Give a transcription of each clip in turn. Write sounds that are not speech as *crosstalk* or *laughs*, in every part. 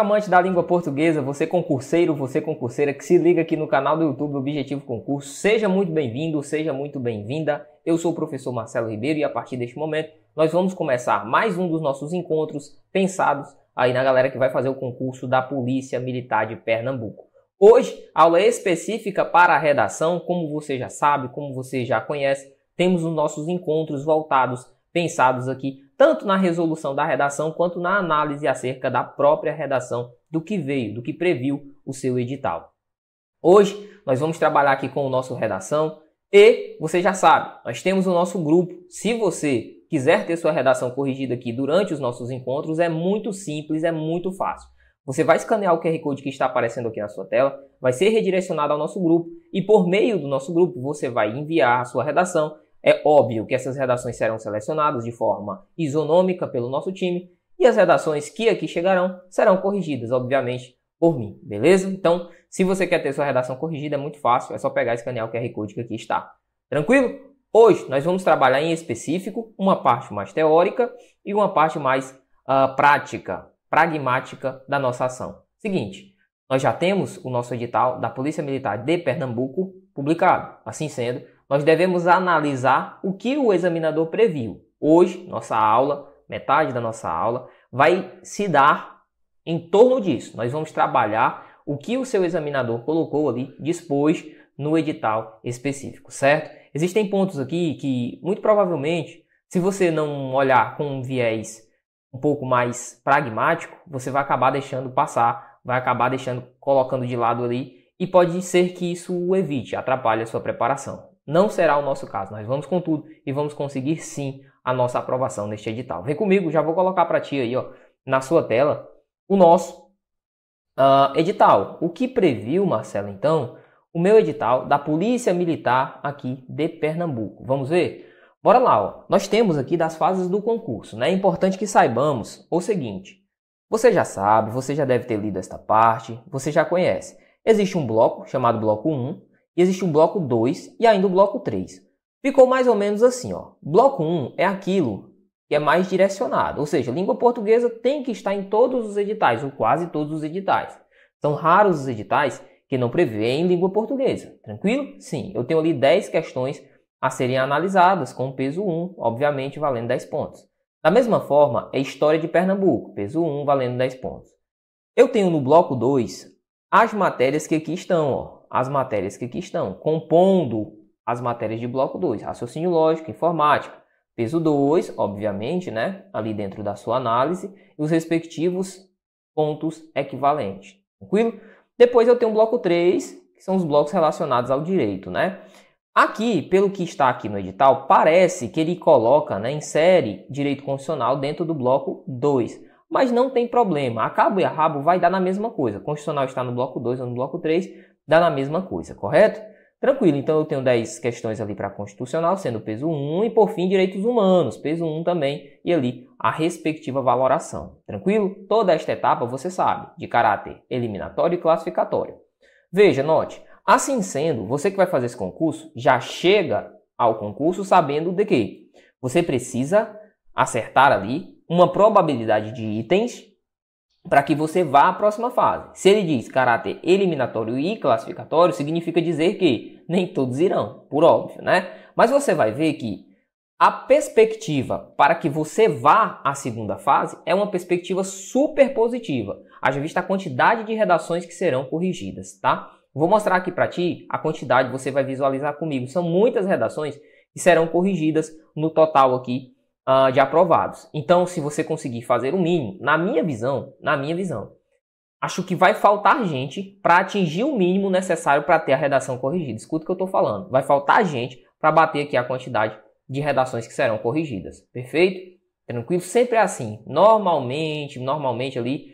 Amante da língua portuguesa, você concurseiro, você concurseira que se liga aqui no canal do YouTube Objetivo Concurso, seja muito bem-vindo, seja muito bem-vinda. Eu sou o professor Marcelo Ribeiro e a partir deste momento nós vamos começar mais um dos nossos encontros pensados aí na galera que vai fazer o concurso da Polícia Militar de Pernambuco. Hoje, aula específica para a redação, como você já sabe, como você já conhece, temos os nossos encontros voltados, pensados aqui tanto na resolução da redação quanto na análise acerca da própria redação do que veio, do que previu o seu edital. Hoje nós vamos trabalhar aqui com o nosso redação e você já sabe, nós temos o nosso grupo. Se você quiser ter sua redação corrigida aqui durante os nossos encontros, é muito simples, é muito fácil. Você vai escanear o QR Code que está aparecendo aqui na sua tela, vai ser redirecionado ao nosso grupo e por meio do nosso grupo você vai enviar a sua redação é óbvio que essas redações serão selecionadas de forma isonômica pelo nosso time e as redações que aqui chegarão serão corrigidas, obviamente, por mim, beleza? Então, se você quer ter sua redação corrigida, é muito fácil, é só pegar e escanear o QR Code que aqui está. Tranquilo? Hoje nós vamos trabalhar em específico uma parte mais teórica e uma parte mais uh, prática, pragmática da nossa ação. Seguinte, nós já temos o nosso edital da Polícia Militar de Pernambuco publicado. Assim sendo, nós devemos analisar o que o examinador previu. Hoje, nossa aula, metade da nossa aula, vai se dar em torno disso. Nós vamos trabalhar o que o seu examinador colocou ali, dispôs no edital específico, certo? Existem pontos aqui que, muito provavelmente, se você não olhar com um viés um pouco mais pragmático, você vai acabar deixando passar, vai acabar deixando, colocando de lado ali, e pode ser que isso o evite, atrapalhe a sua preparação. Não será o nosso caso. Nós vamos com tudo e vamos conseguir sim a nossa aprovação neste edital. Vem comigo, já vou colocar para ti aí, ó, na sua tela, o nosso uh, edital. O que previu, Marcelo, então, o meu edital da Polícia Militar aqui de Pernambuco. Vamos ver? Bora lá, ó. Nós temos aqui das fases do concurso, né? É importante que saibamos o seguinte. Você já sabe, você já deve ter lido esta parte, você já conhece. Existe um bloco chamado bloco 1, e existe um bloco 2 e ainda o bloco 3. Ficou mais ou menos assim, ó. Bloco 1 é aquilo que é mais direcionado, ou seja, língua portuguesa tem que estar em todos os editais, ou quase todos os editais. São raros os editais que não prevêem língua portuguesa. Tranquilo? Sim, eu tenho ali 10 questões a serem analisadas com peso 1, obviamente valendo 10 pontos. Da mesma forma, é História de Pernambuco, peso 1, valendo 10 pontos. Eu tenho no bloco 2 as matérias que aqui estão, ó, as matérias que aqui estão, compondo as matérias de bloco 2, raciocínio lógico, informática, peso 2, obviamente, né, ali dentro da sua análise, e os respectivos pontos equivalentes. Tranquilo? Depois eu tenho o bloco 3, que são os blocos relacionados ao direito, né? Aqui, pelo que está aqui no edital, parece que ele coloca, né, insere direito constitucional dentro do bloco 2. Mas não tem problema, a cabo e a rabo vai dar na mesma coisa. Constitucional está no bloco 2 ou no bloco 3, dá na mesma coisa, correto? Tranquilo, então eu tenho 10 questões ali para constitucional, sendo peso 1, e por fim direitos humanos, peso 1 também, e ali a respectiva valoração. Tranquilo? Toda esta etapa você sabe, de caráter eliminatório e classificatório. Veja, note, assim sendo, você que vai fazer esse concurso já chega ao concurso sabendo de que você precisa acertar ali uma probabilidade de itens para que você vá à próxima fase. Se ele diz caráter eliminatório e classificatório, significa dizer que nem todos irão, por óbvio, né? Mas você vai ver que a perspectiva para que você vá à segunda fase é uma perspectiva super positiva, haja vista a quantidade de redações que serão corrigidas, tá? Vou mostrar aqui para ti a quantidade, você vai visualizar comigo. São muitas redações que serão corrigidas no total aqui uh, de aprovados. Então, se você conseguir fazer o mínimo, na minha visão, na minha visão, acho que vai faltar gente para atingir o mínimo necessário para ter a redação corrigida. Escuta o que eu estou falando. Vai faltar gente para bater aqui a quantidade de redações que serão corrigidas. Perfeito? Tranquilo? Sempre é assim. Normalmente, normalmente ali,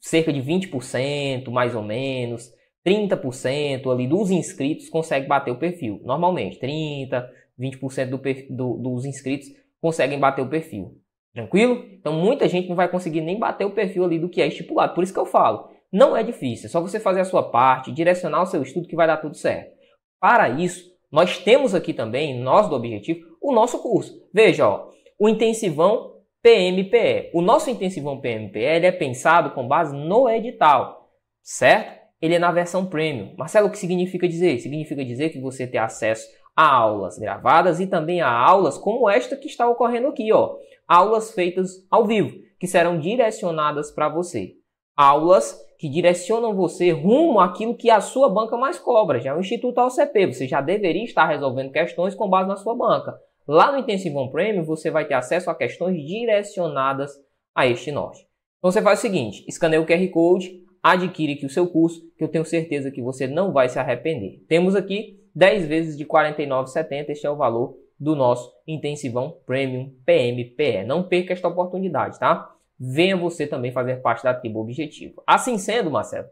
cerca de 20%, mais ou menos, 30% ali dos inscritos consegue bater o perfil. Normalmente, 30%, 20% do, do, dos inscritos conseguem bater o perfil. Tranquilo? Então muita gente não vai conseguir nem bater o perfil ali do que é estipulado. Por isso que eu falo, não é difícil, é só você fazer a sua parte, direcionar o seu estudo que vai dar tudo certo. Para isso, nós temos aqui também, nós do Objetivo, o nosso curso. Veja, ó, o intensivão PMPE. O nosso intensivão PMPE ele é pensado com base no edital, certo? Ele é na versão premium. Marcelo, o que significa dizer? Significa dizer que você tem acesso a aulas gravadas e também a aulas como esta que está ocorrendo aqui, ó. Aulas feitas ao vivo, que serão direcionadas para você. Aulas que direcionam você rumo àquilo que a sua banca mais cobra. Já é o Instituto AOCP, você já deveria estar resolvendo questões com base na sua banca. Lá no Intensivão Premium, você vai ter acesso a questões direcionadas a este norte. Então você faz o seguinte, escaneia o QR Code, adquire aqui o seu curso, que eu tenho certeza que você não vai se arrepender. Temos aqui 10 vezes de R$ 49,70, este é o valor do nosso Intensivão Premium PMPE. Não perca esta oportunidade, tá? Venha você também fazer parte da tribo Objetivo. Assim sendo, Marcelo,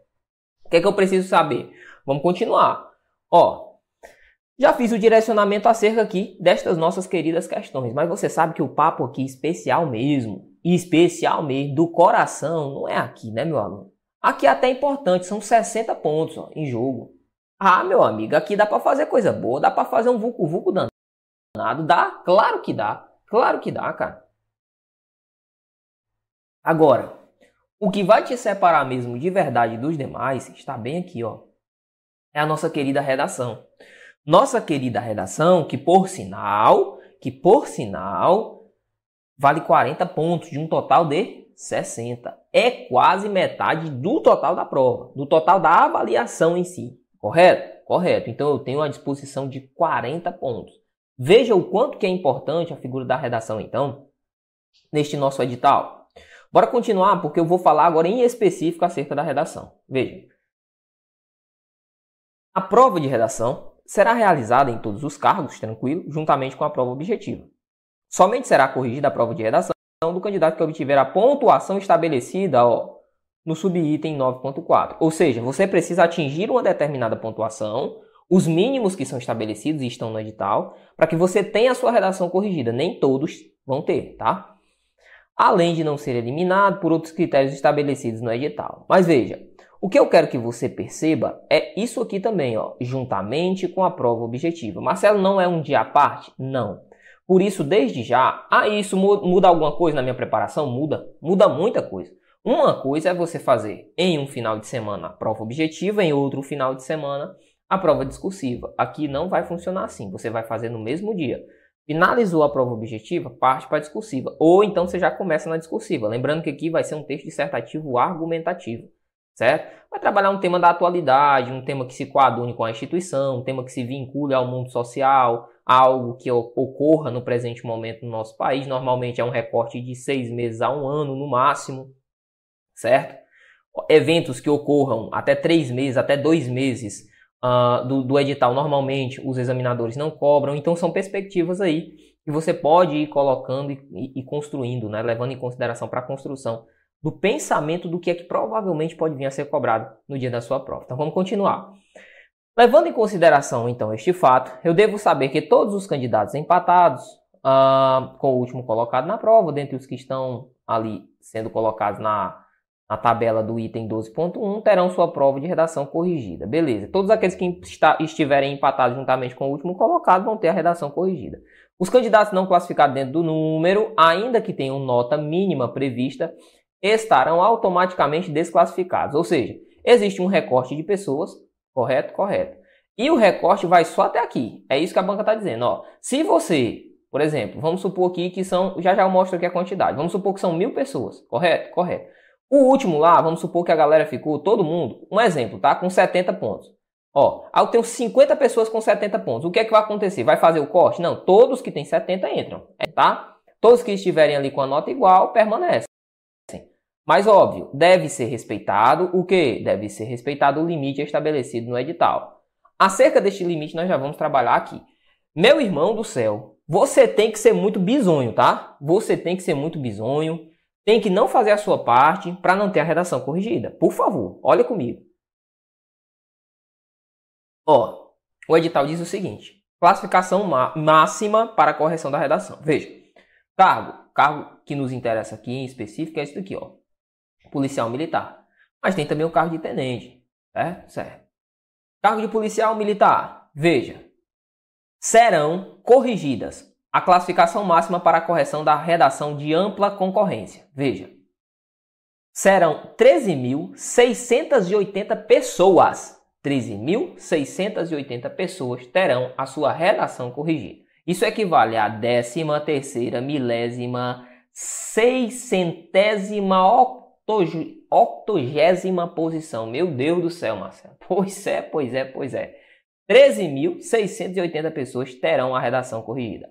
o que é que eu preciso saber? Vamos continuar. Ó, já fiz o direcionamento acerca aqui destas nossas queridas questões, mas você sabe que o papo aqui especial mesmo, especial mesmo, do coração, não é aqui, né, meu aluno? Aqui é até importante, são 60 pontos ó, em jogo. Ah, meu amigo, aqui dá para fazer coisa boa, dá para fazer um vucu vucu danado, dá, claro que dá, claro que dá, cara. Agora, o que vai te separar mesmo de verdade dos demais está bem aqui, ó. É a nossa querida redação. Nossa querida redação, que por sinal, que por sinal, vale 40 pontos de um total de 60. É quase metade do total da prova, do total da avaliação em si. Correto? Correto. Então eu tenho a disposição de 40 pontos. Veja o quanto que é importante a figura da redação, então, neste nosso edital. Bora continuar, porque eu vou falar agora em específico acerca da redação. Veja. A prova de redação será realizada em todos os cargos, tranquilo, juntamente com a prova objetiva. Somente será corrigida a prova de redação do candidato que obtiver a pontuação estabelecida ó, no subitem 9.4. Ou seja, você precisa atingir uma determinada pontuação, os mínimos que são estabelecidos e estão no edital, para que você tenha a sua redação corrigida. Nem todos vão ter, tá? Além de não ser eliminado por outros critérios estabelecidos no edital. Mas veja, o que eu quero que você perceba é isso aqui também, ó, juntamente com a prova objetiva. Marcelo, não é um dia à parte? Não. Por isso, desde já, ah, isso muda alguma coisa na minha preparação? Muda, muda muita coisa. Uma coisa é você fazer em um final de semana a prova objetiva, em outro final de semana a prova discursiva. Aqui não vai funcionar assim, você vai fazer no mesmo dia. Finalizou a prova objetiva, parte para a discursiva. Ou então você já começa na discursiva. Lembrando que aqui vai ser um texto dissertativo argumentativo, certo? Vai trabalhar um tema da atualidade, um tema que se coadune com a instituição, um tema que se vincule ao mundo social, algo que ocorra no presente momento no nosso país. Normalmente é um recorte de seis meses a um ano no máximo, certo? Eventos que ocorram até três meses, até dois meses uh, do, do edital, normalmente os examinadores não cobram. Então são perspectivas aí que você pode ir colocando e, e construindo, né? levando em consideração para a construção do pensamento do que é que provavelmente pode vir a ser cobrado no dia da sua prova. Então vamos continuar. Levando em consideração então este fato, eu devo saber que todos os candidatos empatados uh, com o último colocado na prova, dentre os que estão ali sendo colocados na, na tabela do item 12.1, terão sua prova de redação corrigida. Beleza. Todos aqueles que está, estiverem empatados juntamente com o último colocado vão ter a redação corrigida. Os candidatos não classificados dentro do número, ainda que tenham nota mínima prevista, estarão automaticamente desclassificados. Ou seja, existe um recorte de pessoas Correto? Correto. E o recorte vai só até aqui. É isso que a banca está dizendo. Ó. Se você, por exemplo, vamos supor aqui que são, já já eu mostro aqui a quantidade. Vamos supor que são mil pessoas. Correto? Correto. O último lá, vamos supor que a galera ficou, todo mundo, um exemplo, tá? Com 70 pontos. Ó, eu tenho 50 pessoas com 70 pontos. O que é que vai acontecer? Vai fazer o corte? Não, todos que têm 70 entram, tá? Todos que estiverem ali com a nota igual permanecem. Mas óbvio, deve ser respeitado o que? Deve ser respeitado o limite estabelecido no edital. Acerca deste limite nós já vamos trabalhar aqui. Meu irmão do céu, você tem que ser muito bizonho, tá? Você tem que ser muito bizonho, tem que não fazer a sua parte para não ter a redação corrigida. Por favor, olha comigo. Ó, o edital diz o seguinte: classificação máxima para a correção da redação. Veja, cargo, cargo que nos interessa aqui em específico é isso aqui, ó policial militar. Mas tem também o cargo de tenente, certo? Certo. Cargo de policial militar, veja, serão corrigidas a classificação máxima para a correção da redação de ampla concorrência. Veja, serão 13.680 pessoas. 13.680 pessoas terão a sua redação corrigida. Isso equivale à décima terceira, milésima, seiscentésima, octogésima posição. Meu Deus do céu, Marcelo. *laughs* Pois é, pois é, pois é. 13.680 pessoas terão a redação corrigida.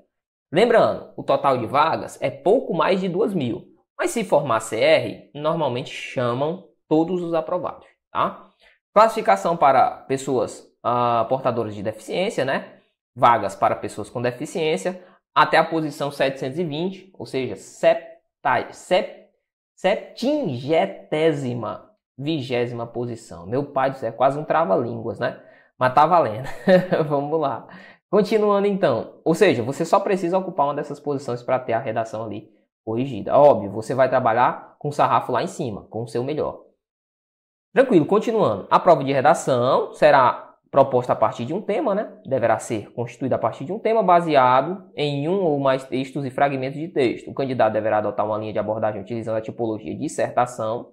Lembrando, o total de vagas é pouco mais de 2 mil. Mas se formar CR, normalmente chamam todos os aprovados. Tá? Classificação para pessoas uh, portadoras de deficiência, né? Vagas para pessoas com deficiência, até a posição 720, ou seja, septa, sep, septingésima, vigésima posição. Meu pai céu, é quase um trava-línguas, né? Mas tá valendo. *laughs* Vamos lá. Continuando então. Ou seja, você só precisa ocupar uma dessas posições para ter a redação ali corrigida. Óbvio, você vai trabalhar com o sarrafo lá em cima, com o seu melhor. Tranquilo, continuando. A prova de redação será proposta a partir de um tema, né? Deverá ser constituída a partir de um tema baseado em um ou mais textos e fragmentos de texto. O candidato deverá adotar uma linha de abordagem utilizando a tipologia dissertação,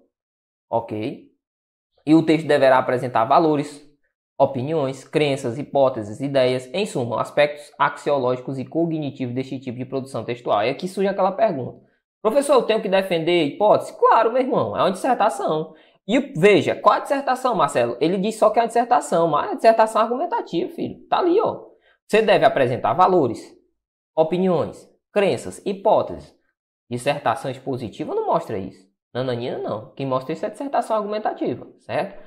ok? E o texto deverá apresentar valores, opiniões, crenças, hipóteses, ideias, em suma, aspectos axiológicos e cognitivos deste tipo de produção textual. E aqui surge aquela pergunta: professor, eu tenho que defender hipótese? Claro, meu irmão, é uma dissertação. E veja, qual a dissertação, Marcelo? Ele diz só que é uma dissertação, mas é dissertação argumentativa, filho. Tá ali, ó. Você deve apresentar valores, opiniões, crenças, hipóteses. Dissertação expositiva não mostra isso. Nananina não. Quem mostra isso é dissertação argumentativa, certo?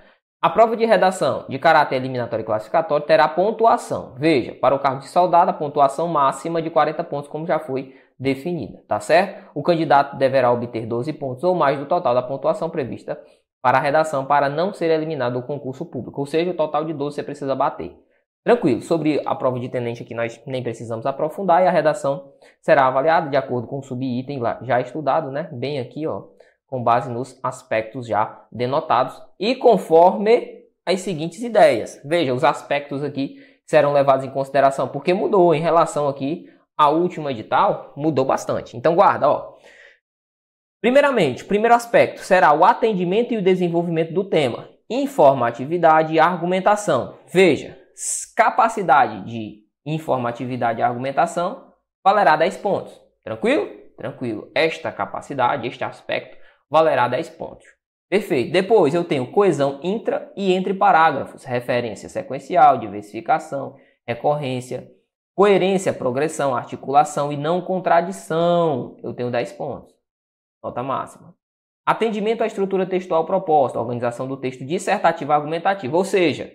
A prova de redação de caráter eliminatório e classificatório terá pontuação. Veja, para o cargo de soldado, a pontuação máxima de 40 pontos, como já foi definida, tá certo? O candidato deverá obter 12 pontos ou mais do total da pontuação prevista para a redação para não ser eliminado do concurso público, ou seja, o total de 12 você precisa bater. Tranquilo, sobre a prova de tenente aqui nós nem precisamos aprofundar e a redação será avaliada de acordo com o subitem já estudado, né? Bem aqui, ó, com base nos aspectos já denotados e conforme as seguintes ideias. Veja, os aspectos aqui serão levados em consideração, porque mudou em relação aqui ao último edital, mudou bastante. Então guarda, ó. Primeiramente, primeiro aspecto será o atendimento e o desenvolvimento do tema, informatividade e argumentação. Veja, capacidade de informatividade e argumentação valerá 10 pontos. Tranquilo? Tranquilo. Esta capacidade, este aspecto valerá 10 pontos. Perfeito. Depois eu tenho coesão intra e entre parágrafos, referência sequencial, diversificação, recorrência, coerência, progressão, articulação e não contradição. Eu tenho 10 pontos. Nota máxima. Atendimento à estrutura textual proposta, organização do texto dissertativo argumentativo. Ou seja,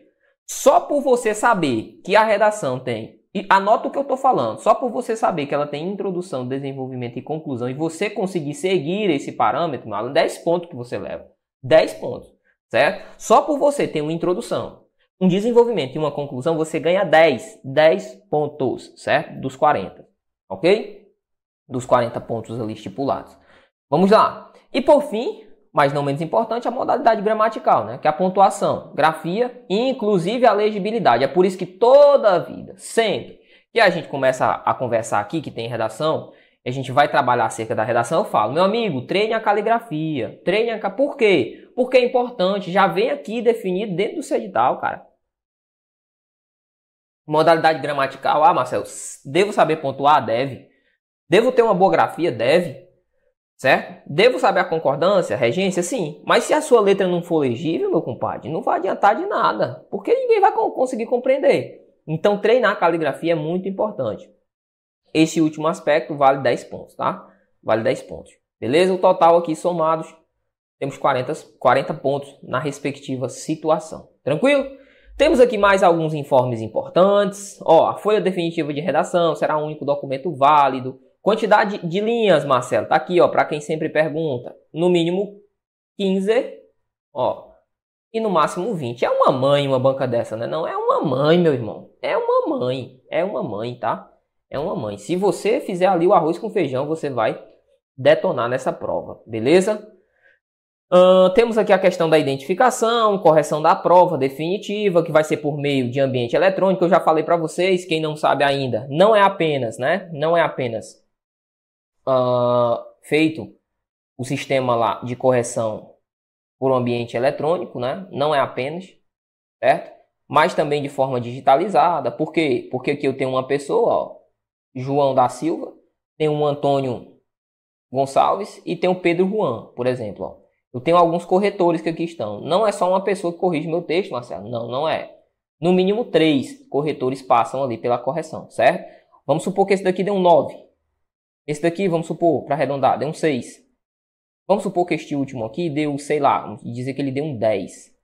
só por você saber que a redação tem e anota o que eu estou falando. Só por você saber que ela tem introdução, desenvolvimento e conclusão e você conseguir seguir esse parâmetro, 10 pontos que você leva. 10 pontos, certo? Só por você ter uma introdução, um desenvolvimento e uma conclusão, você ganha 10. 10 pontos, certo? Dos 40, ok? Dos 40 pontos ali estipulados. Vamos lá. E por fim, mas não menos importante, a modalidade gramatical, né? que é a pontuação, grafia e inclusive a legibilidade. É por isso que toda a vida, sempre que a gente começa a conversar aqui, que tem redação, a gente vai trabalhar acerca da redação, eu falo, meu amigo, treine a caligrafia, treine a... Por quê? Porque é importante, já vem aqui definido dentro do seu edital, cara. Modalidade gramatical, ah, Marcelo, devo saber pontuar? Deve. Devo ter uma boa grafia? Deve. Certo? Devo saber a concordância, regência? Sim. Mas se a sua letra não for legível, meu compadre, não vai adiantar de nada. Porque ninguém vai conseguir compreender. Então, treinar a caligrafia é muito importante. Esse último aspecto vale 10 pontos, tá? Vale 10 pontos. Beleza? O total aqui somados, temos 40, 40 pontos na respectiva situação. Tranquilo? Temos aqui mais alguns informes importantes. Ó, a folha definitiva de redação será um único documento válido Quantidade de linhas, Marcelo, tá aqui, ó, para quem sempre pergunta. No mínimo 15, ó, e no máximo 20. É uma mãe uma banca dessa, né? Não é uma mãe, meu irmão. É uma mãe, é uma mãe, tá? É uma mãe. Se você fizer ali o arroz com feijão, você vai detonar nessa prova, beleza? Uh, temos aqui a questão da identificação, correção da prova definitiva, que vai ser por meio de ambiente eletrônico. Eu já falei para vocês, quem não sabe ainda, não é apenas, né? Não é apenas uh, feito o sistema lá de correção por um ambiente eletrônico, né? Não é apenas, certo? Mas também de forma digitalizada. Por quê? Porque aqui eu tenho uma pessoa, ó, João da Silva, tem um Antônio Gonçalves e tem o Pedro Juan, por exemplo, ó. Eu tenho alguns corretores que aqui estão. Não é só uma pessoa que corrige meu texto, Marcelo. Não, não é. No mínimo três corretores passam ali pela correção, certo? Vamos supor que esse daqui deu um 9. Esse daqui, vamos supor, para arredondar, deu um 6. Vamos supor que este último aqui deu, sei lá, vamos dizer que ele deu um 10.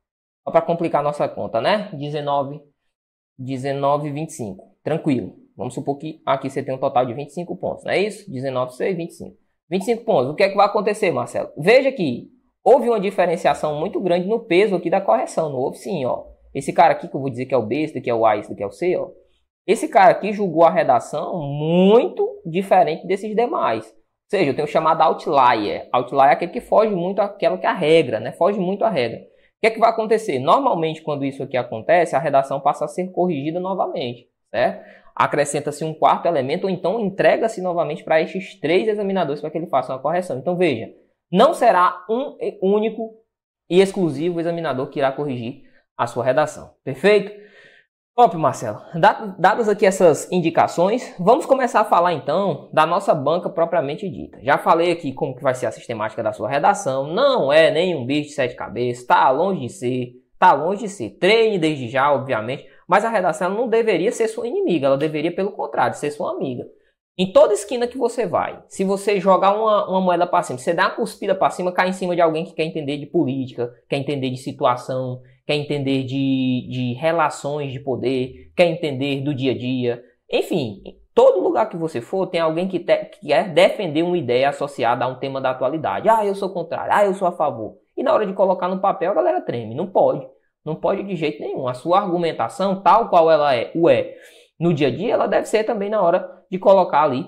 Só para complicar a nossa conta, né? 19, 19, 25. Tranquilo. Vamos supor que aqui você tem um total de 25 pontos, não é isso? 19, 6, 25. 25 pontos. O que é que vai acontecer, Marcelo? Veja que houve uma diferenciação muito grande no peso aqui da correção. Não houve sim, ó. Esse cara aqui que eu vou dizer que é o B, esse daqui é o A, esse daqui é o C, ó. Esse cara aqui julgou a redação muito diferente desses demais. Ou seja, eu tenho chamado outlier. Outlier é aquele que foge muito àquela que é a regra, né? Foge muito à regra. O que é que vai acontecer? Normalmente, quando isso aqui acontece, a redação passa a ser corrigida novamente, certo? Acrescenta-se um quarto elemento, ou então entrega-se novamente para estes três examinadores para que ele faça uma correção. Então, veja, não será um único e exclusivo examinador que irá corrigir a sua redação. Perfeito? Top, Marcelo. Dadas aqui essas indicações, vamos começar a falar então da nossa banca propriamente dita. Já falei aqui como que vai ser a sistemática da sua redação. Não é nenhum bicho de sete cabeças, está longe de ser, está longe de ser. Treine desde já, obviamente, mas a redação não deveria ser sua inimiga, ela deveria, pelo contrário, ser sua amiga. Em toda esquina que você vai, se você jogar uma, uma moeda para cima, você dá uma cuspida para cima, cai em cima de alguém que quer entender de política, quer entender de situação, quer entender de, de relações de poder, quer entender do dia a dia. Enfim, todo lugar que você for, tem alguém que, te, que quer defender uma ideia associada a um tema da atualidade. Ah, eu sou contrário, ah, eu sou a favor. E na hora de colocar no papel, a galera treme. Não pode. Não pode de jeito nenhum. A sua argumentação, tal qual ela é, o é no dia a dia, ela deve ser também na hora de colocar ali,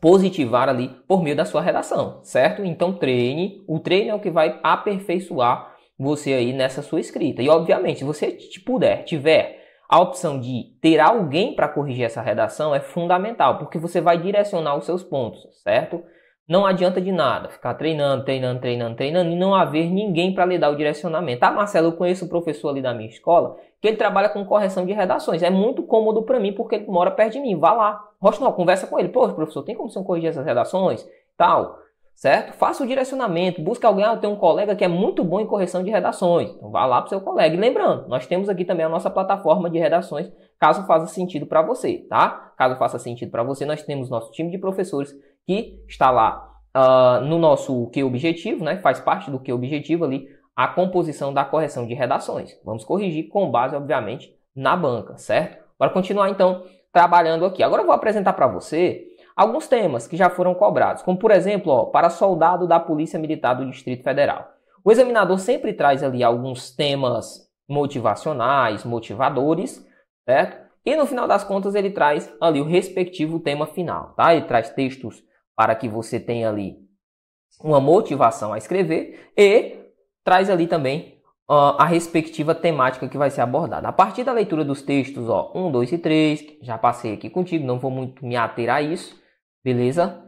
positivar ali por meio da sua redação, certo? Então treine, o treino é o que vai aperfeiçoar você aí nessa sua escrita. E obviamente, se você puder, tiver a opção de ter alguém para corrigir essa redação, é fundamental, porque você vai direcionar os seus pontos, certo? Não adianta de nada ficar treinando, treinando, treinando, treinando e não haver ninguém para lhe dar o direcionamento. Ah, Marcelo, eu conheço o professor ali da minha escola que ele trabalha com correção de redações. É muito cômodo para mim porque ele mora perto de mim. Vá lá. Rosnal, conversa com ele. Pô, professor, tem como você corrigir essas redações? Tal. Certo? Faça o direcionamento. Busque alguém. Ah, eu tenho um colega que é muito bom em correção de redações. Então vá lá para o seu colega. E lembrando, nós temos aqui também a nossa plataforma de redações, caso faça sentido para você, tá? Caso faça sentido para você, nós temos nosso time de professores que está lá uh, no nosso que objetivo, né? Faz parte do que objetivo ali a composição da correção de redações. Vamos corrigir com base, obviamente, na banca, certo? Bora continuar então trabalhando aqui. Agora eu vou apresentar para você alguns temas que já foram cobrados, como por exemplo, ó, para soldado da Polícia Militar do Distrito Federal. O examinador sempre traz ali alguns temas motivacionais, motivadores, certo? E no final das contas ele traz ali o respectivo tema final, tá? Ele traz textos para que você tenha ali uma motivação a escrever e traz ali também uh, a respectiva temática que vai ser abordada. A partir da leitura dos textos, ó, 1, 2 e 3, já passei aqui contigo, não vou muito me ater a isso, beleza?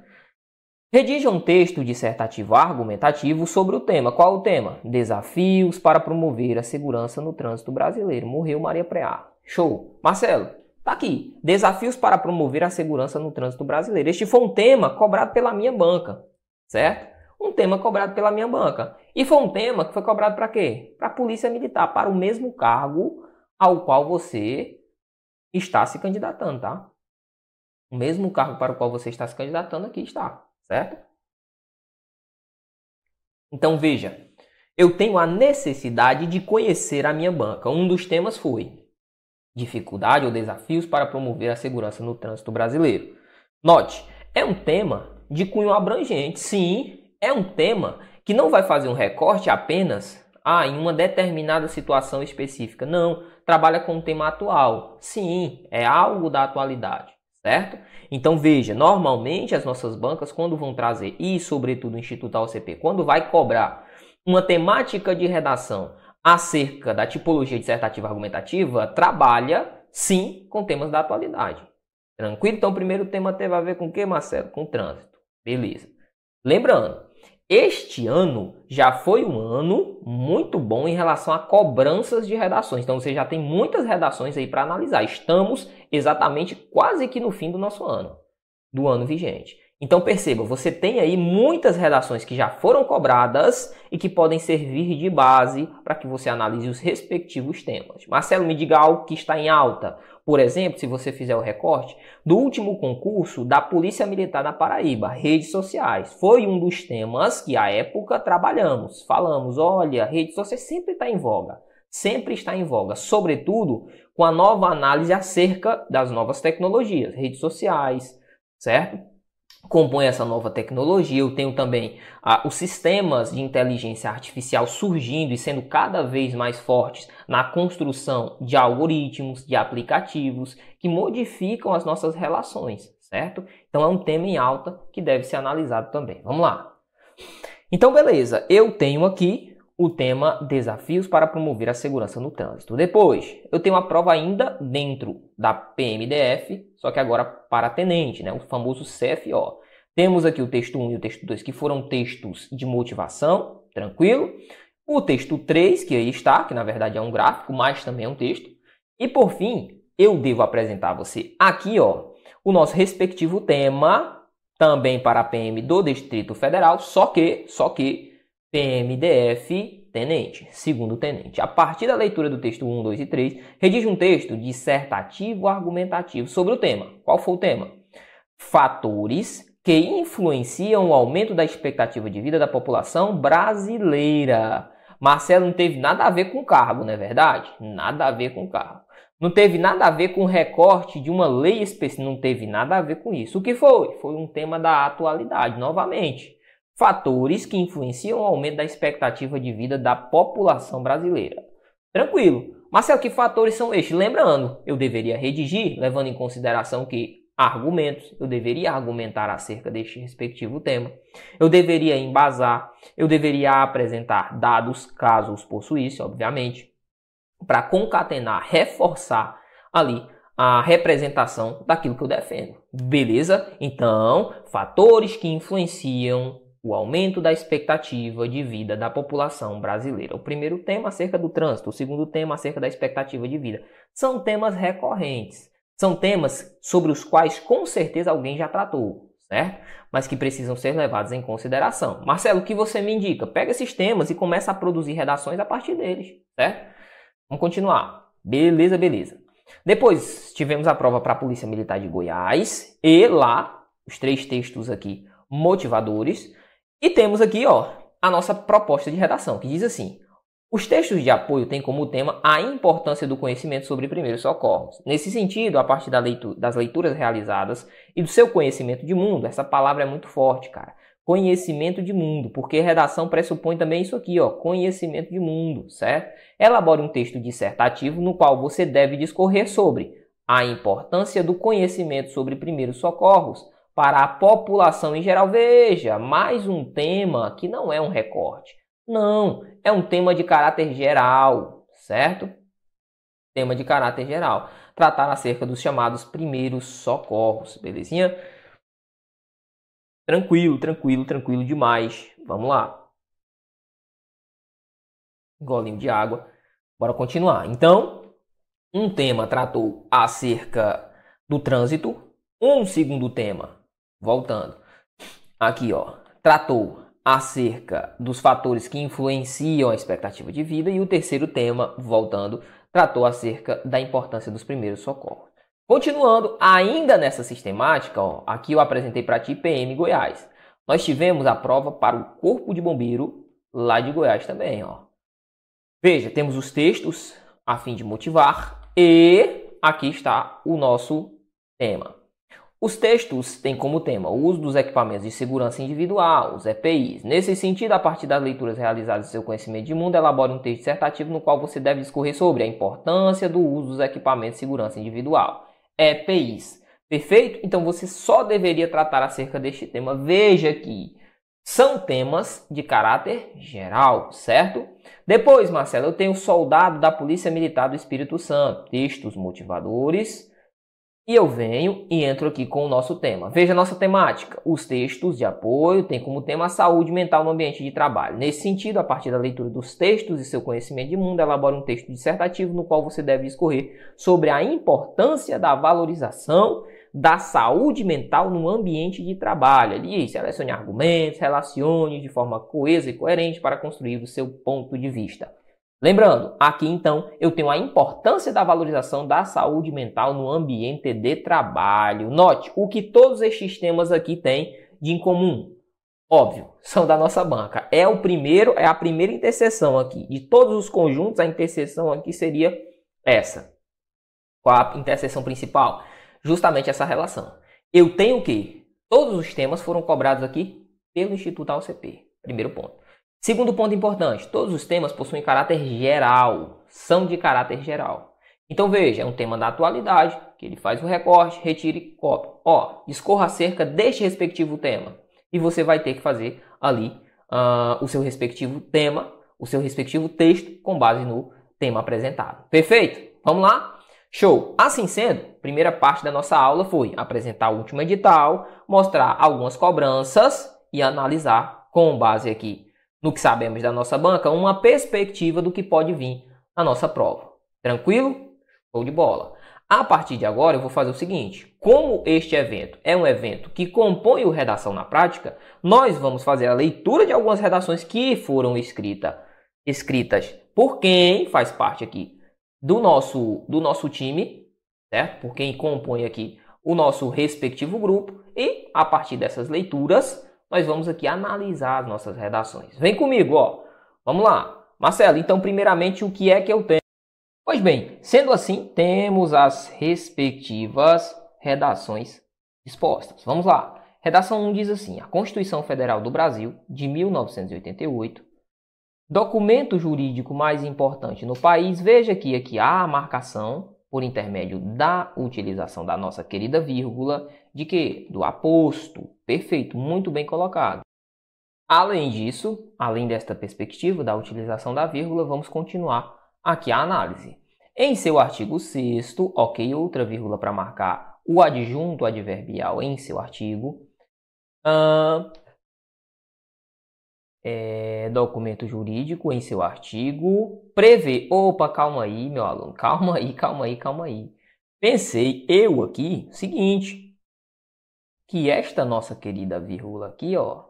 Redija um texto dissertativo argumentativo sobre o tema. Qual o tema? Desafios para promover a segurança no trânsito brasileiro. Morreu Maria Preá. Show. Marcelo, tá aqui. Desafios para promover a segurança no trânsito brasileiro. Este foi um tema cobrado pela minha banca, certo? um tema cobrado pela minha banca. E foi um tema que foi cobrado para quê? Para a Polícia Militar, para o mesmo cargo ao qual você está se candidatando, tá? O mesmo cargo para o qual você está se candidatando aqui está, certo? Então veja, eu tenho a necessidade de conhecer a minha banca. Um dos temas foi dificuldade ou desafios para promover a segurança no trânsito brasileiro. Note, é um tema de cunho abrangente, sim, é um tema que não vai fazer um recorte apenas ah, em uma determinada situação específica. Não, trabalha com o tema atual. Sim, é algo da atualidade, certo? Então veja, normalmente as nossas bancas, quando vão trazer, e sobretudo o Instituto AOCP, quando vai cobrar uma temática de redação acerca da tipologia dissertativa argumentativa trabalha, sim, com temas da atualidade. Tranquilo? Então, o primeiro tema teve a ver com o que, Marcelo? Com trânsito. Beleza. Lembrando, este ano já foi um ano muito bom em relação a cobranças de redações. Então você já tem muitas redações aí para analisar. Estamos exatamente quase que no fim do nosso ano, do ano vigente. Então perceba, você tem aí muitas redações que já foram cobradas e que podem servir de base para que você analise os respectivos temas. Marcelo, me diga algo que está em alta. Por exemplo, se você fizer o recorte, do último concurso da Polícia Militar da Paraíba, redes sociais. Foi um dos temas que à época trabalhamos. Falamos, olha, redes sociais sempre está em voga. Sempre está em voga, sobretudo com a nova análise acerca das novas tecnologias, redes sociais, certo? Compõe essa nova tecnologia. Eu tenho também ah, os sistemas de inteligência artificial surgindo e sendo cada vez mais fortes na construção de algoritmos, de aplicativos que modificam as nossas relações, certo? Então é um tema em alta que deve ser analisado também. Vamos lá. Então, beleza, eu tenho aqui o tema Desafios para promover a segurança no trânsito. Depois, eu tenho uma prova ainda dentro da PMDF, só que agora para tenente, né? o famoso CFO. Temos aqui o texto 1 e o texto 2, que foram textos de motivação, tranquilo. O texto 3, que aí está, que na verdade é um gráfico, mas também é um texto. E por fim, eu devo apresentar a você aqui, ó, o nosso respectivo tema, também para a PM do Distrito Federal, só que, só que PMDF tenente, segundo tenente. A partir da leitura do texto 1, 2 e 3, redige um texto dissertativo argumentativo sobre o tema. Qual foi o tema? Fatores que influenciam o aumento da expectativa de vida da população brasileira. Marcelo não teve nada a ver com cargo, não é verdade? Nada a ver com cargo. Não teve nada a ver com recorte de uma lei específica, não teve nada a ver com isso. O que foi? Foi um tema da atualidade, novamente fatores que influenciam o aumento da expectativa de vida da população brasileira. Tranquilo. Marcelo, que fatores são estes? Lembrando, eu deveria redigir, levando em consideração que argumentos, eu deveria argumentar acerca deste respectivo tema, eu deveria embasar, eu deveria apresentar dados, caso os possuísse, obviamente, para concatenar, reforçar ali a representação daquilo que eu defendo. Beleza? Então, fatores que influenciam o aumento da expectativa de vida da população brasileira. O primeiro tema acerca do trânsito, o segundo tema acerca da expectativa de vida. São temas recorrentes. São temas sobre os quais com certeza alguém já tratou, certo? Mas que precisam ser levados em consideração. Marcelo, o que você me indica? Pega esses temas e começa a produzir redações a partir deles, certo? Vamos continuar. Beleza, beleza. Depois tivemos a prova para a Polícia Militar de Goiás e lá os três textos aqui motivadores e temos aqui, ó, a nossa proposta de redação, que diz assim: os textos de apoio têm como tema a importância do conhecimento sobre primeiros socorros. Nesse sentido, a partir da leitura, das leituras realizadas e do seu conhecimento de mundo, essa palavra é muito forte, cara. Conhecimento de mundo, porque redação pressupõe também isso aqui, ó, conhecimento de mundo, certo? Elabore um texto dissertativo no qual você deve discorrer sobre a importância do conhecimento sobre primeiros socorros para a população em geral. Veja, mais um tema que não é um recorte. Não, é um tema de caráter geral, certo? Tema de caráter geral. Tratar acerca dos chamados primeiros socorros, belezinha? Tranquilo, tranquilo, tranquilo demais. Vamos lá. Golinho de água. Bora continuar. Então, um tema tratou acerca do trânsito. Um segundo tema Voltando. Aqui, ó. Tratou acerca dos fatores que influenciam a expectativa de vida e o terceiro tema, voltando, tratou acerca da importância dos primeiros socorros. Continuando, ainda nessa sistemática, ó, aqui eu apresentei para ti PM Goiás. Nós tivemos a prova para o Corpo de Bombeiro lá de Goiás também, ó. Veja, temos os textos a fim de motivar e aqui está o nosso tema. Os textos têm como tema o uso dos equipamentos de segurança individual, os EPIs. Nesse sentido, a partir das leituras realizadas do seu conhecimento de mundo, elabore um texto dissertativo no qual você deve discorrer sobre a importância do uso dos equipamentos de segurança individual, EPIs. Perfeito? Então você só deveria tratar acerca deste tema. Veja que são temas de caráter geral, certo? Depois, Marcelo, eu tenho Soldado da Polícia Militar do Espírito Santo, textos motivadores. E eu venho e entro aqui com o nosso tema. Veja a nossa temática. Os textos de apoio têm como tema a saúde mental no ambiente de trabalho. Nesse sentido, a partir da leitura dos textos e seu conhecimento de mundo, elabora um texto dissertativo no qual você deve discorrer sobre a importância da valorização da saúde mental no ambiente de trabalho. Ali, selecione argumentos, relacione de forma coesa e coerente para construir o seu ponto de vista. Lembrando, aqui então eu tenho a importância da valorização da saúde mental no ambiente de trabalho. Note o que todos estes temas aqui têm de em comum. Óbvio, *laughs* são da nossa banca. É o primeiro, é a primeira interseção aqui. De todos os conjuntos, a interseção aqui seria essa. Qual a interseção principal? justamente essa relação. Eu tenho o quê? Todos os temas foram cobrados aqui pelo Instituto AOCP. Primeiro ponto. Segundo ponto importante, todos os temas possuem caráter geral, são de caráter geral. Então veja, é um tema da atualidade, que ele faz o recorte, retire e copia. Ó, discorra acerca deste respectivo tema. E você vai ter que fazer ali uh, o seu respectivo tema, o seu respectivo texto com base no tema apresentado. Perfeito? Vamos lá? Show! Assim sendo, primeira parte da nossa aula foi apresentar o último edital, mostrar algumas cobranças e analisar, com base aqui no que sabemos da nossa banca, uma perspectiva do que pode vir na nossa prova. Tranquilo? Show de bola! A partir de agora, eu vou fazer o seguinte: como este evento é um evento que compõe o Redação na Prática, nós vamos fazer a leitura de algumas redações que foram escrita, escritas por quem faz parte aqui do nosso, do nosso time, certo? Por quem compõe aqui o nosso respectivo grupo e a partir dessas leituras nós vamos aqui analisar as nossas redações. Vem comigo, ó. Vamos lá. Marcelo, então primeiramente o que é que eu tenho? Pois bem, sendo assim, temos as respectivas redações dispostas. Vamos lá. Redação 1 diz assim: A Constituição Federal do Brasil de 1988 Documento jurídico mais importante no país, veja que aqui há a marcação, por intermédio da utilização da nossa querida vírgula, de que? Do aposto. Perfeito, muito bem colocado. Além disso, além desta perspectiva da utilização da vírgula, vamos continuar aqui a análise. Em seu artigo 6 ok, outra vírgula para marcar o adjunto adverbial em seu artigo. Uh, é, documento jurídico em seu artigo prevê. Opa, calma aí, meu aluno, calma aí, calma aí, calma aí. Pensei eu aqui, seguinte, que esta nossa querida vírgula aqui, ó,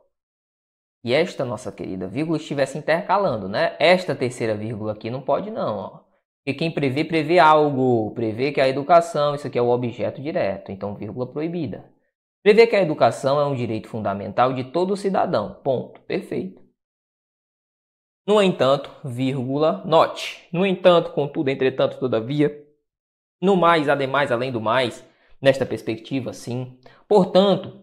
e esta nossa querida vírgula estivesse intercalando, né? Esta terceira vírgula aqui não pode não, ó. Porque quem prevê, prevê algo, prevê que a educação, isso aqui é o objeto direto, então vírgula proibida. Prevê que a educação é um direito fundamental de todo cidadão. Ponto. Perfeito. No entanto, vírgula, note. No entanto, contudo, entretanto, todavia. No mais, ademais, além do mais, nesta perspectiva, sim. Portanto,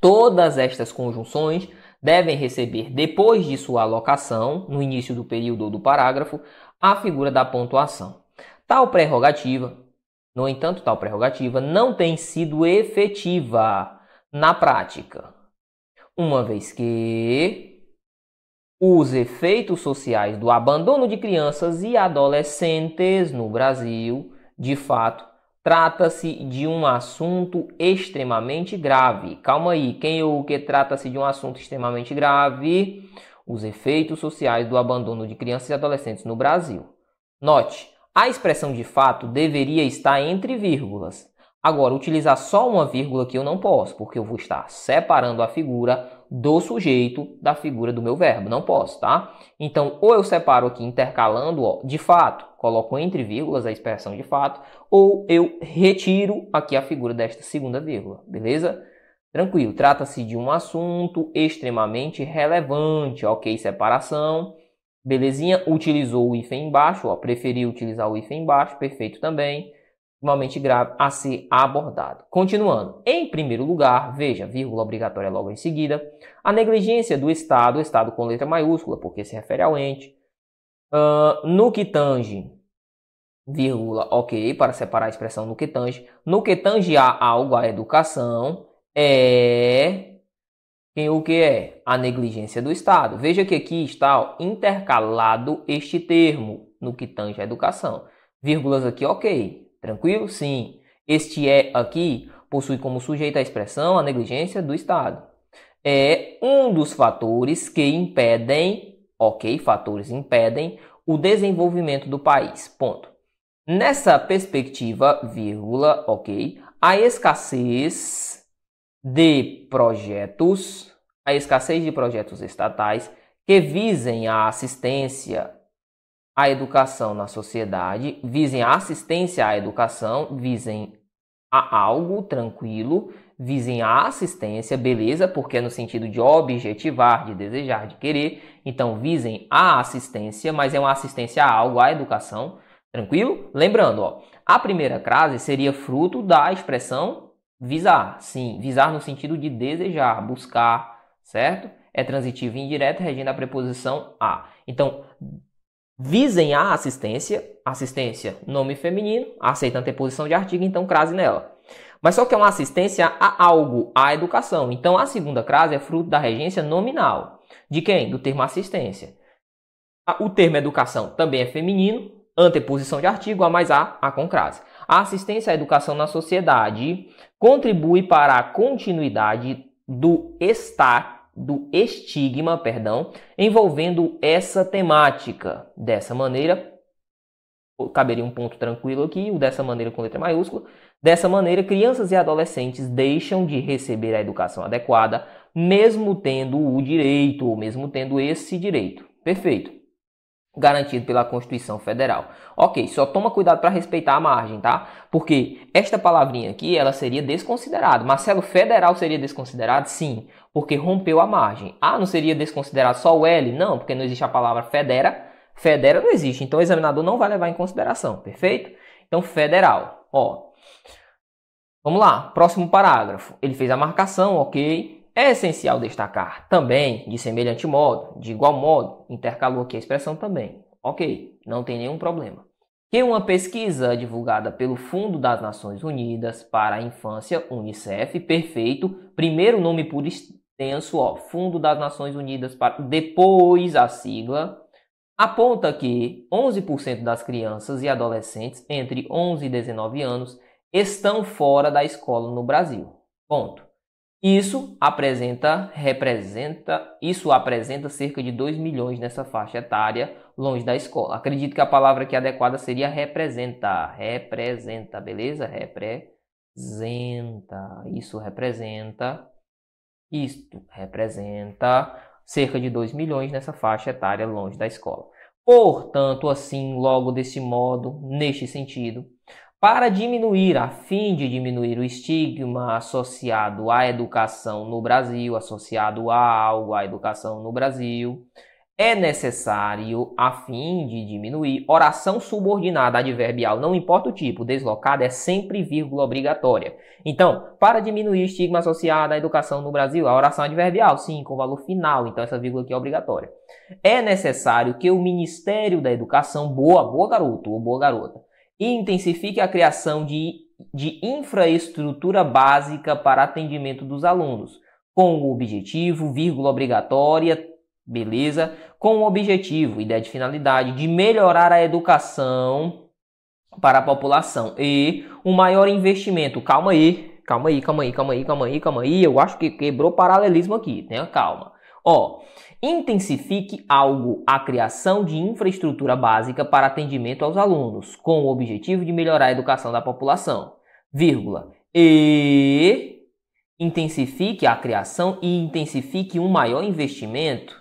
todas estas conjunções devem receber, depois de sua alocação, no início do período ou do parágrafo, a figura da pontuação. Tal prerrogativa, no entanto, tal prerrogativa não tem sido efetiva na prática, uma vez que os efeitos sociais do abandono de crianças e adolescentes no Brasil, de fato, trata-se de um assunto extremamente grave. Calma aí, quem ou o que trata-se de um assunto extremamente grave? Os efeitos sociais do abandono de crianças e adolescentes no Brasil. Note, a expressão de fato deveria estar entre vírgulas. Agora, utilizar só uma vírgula que eu não posso, porque eu vou estar separando a figura do sujeito da figura do meu verbo. Não posso, tá? Então, ou eu separo aqui intercalando, ó, de fato, coloco entre vírgulas a expressão de fato, ou eu retiro aqui a figura desta segunda vírgula, beleza? Tranquilo, trata-se de um assunto extremamente relevante, ok? Separação, belezinha? Utilizou o hífen embaixo, ó, preferiu utilizar o hífen embaixo, perfeito também extremamente grave a ser abordado. Continuando, em primeiro lugar, veja, vírgula obrigatória logo em seguida, a negligência do Estado, Estado com letra maiúscula, porque se refere ao ente, uh, no que tange, vírgula, ok, para separar a expressão no que tange, no que tange a algo, a educação, é Quem o que é? A negligência do Estado. Veja que aqui está ó, intercalado este termo no que tange à educação. Vírgulas aqui, ok. Tranquilo? Sim. Este é aqui possui como sujeito a expressão a negligência do Estado. É um dos fatores que impedem, ok, fatores impedem o desenvolvimento do país. Ponto. Nessa perspectiva, vírgula, ok, a escassez de projetos, a escassez de projetos estatais que visem a assistência à educação na sociedade, visem a assistência à educação, visem a algo tranquilo, visem a assistência, beleza, porque é no sentido de objetivar, de desejar, de querer. Então, visem a assistência, mas é uma assistência a algo, à educação, tranquilo? Lembrando, ó, a primeira crase seria fruto da expressão visar. Sim, visar no sentido de desejar, buscar, certo? É transitivo e indireto, regendo a preposição a. Então, visem a assistência, assistência, nome feminino, aceita anteposição de artigo, então crase nela. Mas só que é uma assistência a algo, à educação. Então a segunda crase é fruto da regência nominal. De quem? Do termo assistência. O termo educação também é feminino, anteposição de artigo, a mais a, a com crase. A assistência à educação na sociedade contribui para a continuidade do estar do estigma, perdão, envolvendo essa temática. Dessa maneira, caberia um ponto tranquilo aqui, o dessa maneira com letra maiúscula. Dessa maneira, crianças e adolescentes deixam de receber a educação adequada, mesmo tendo o direito, ou mesmo tendo esse direito. Perfeito garantido pela Constituição Federal. Ok, só toma cuidado para respeitar a margem, tá? Porque esta palavrinha aqui, ela seria desconsiderada. Marcelo Federal seria desconsiderado? Sim, porque rompeu a margem. Ah, não seria desconsiderado só o L? Não, porque não existe a palavra federa. Federa não existe, então o examinador não vai levar em consideração, perfeito? Então, federal, ó. Vamos lá, próximo parágrafo. Ele fez a marcação, ok. É essencial destacar também, de semelhante modo, de igual modo, intercalou aqui a expressão também. Ok, não tem nenhum problema. Que uma pesquisa divulgada pelo Fundo das Nações Unidas para a Infância, UNICEF, perfeito, primeiro nome por extenso, ó, Fundo das Nações Unidas para depois a sigla, aponta que 11% das crianças e adolescentes entre 11 e 19 anos estão fora da escola no Brasil. Ponto. Isso apresenta, representa, isso apresenta cerca de 2 milhões nessa faixa etária longe da escola. Acredito que a palavra aqui adequada seria representar. Representa, beleza? Representa. Isso representa. Isto representa cerca de 2 milhões nessa faixa etária longe da escola. Portanto, assim, logo desse modo, neste sentido, para diminuir, a fim de diminuir o estigma associado à educação no Brasil, associado a algo à educação no Brasil, é necessário, a fim de diminuir, oração subordinada adverbial, não importa o tipo, deslocada é sempre vírgula obrigatória. Então, para diminuir o estigma associado à educação no Brasil, a oração adverbial, sim, com valor final, então essa vírgula aqui é obrigatória. É necessário que o Ministério da Educação, boa, boa garoto ou boa garota, e intensifique a criação de, de infraestrutura básica para atendimento dos alunos, com o objetivo, vírgula obrigatória, beleza? Com o objetivo, ideia de finalidade, de melhorar a educação para a população e um maior investimento. Calma aí, calma aí, calma aí, calma aí, calma aí, calma aí. Eu acho que quebrou paralelismo aqui, tenha calma. Ó, intensifique algo a criação de infraestrutura básica para atendimento aos alunos, com o objetivo de melhorar a educação da população, vírgula, e intensifique a criação e intensifique um maior investimento.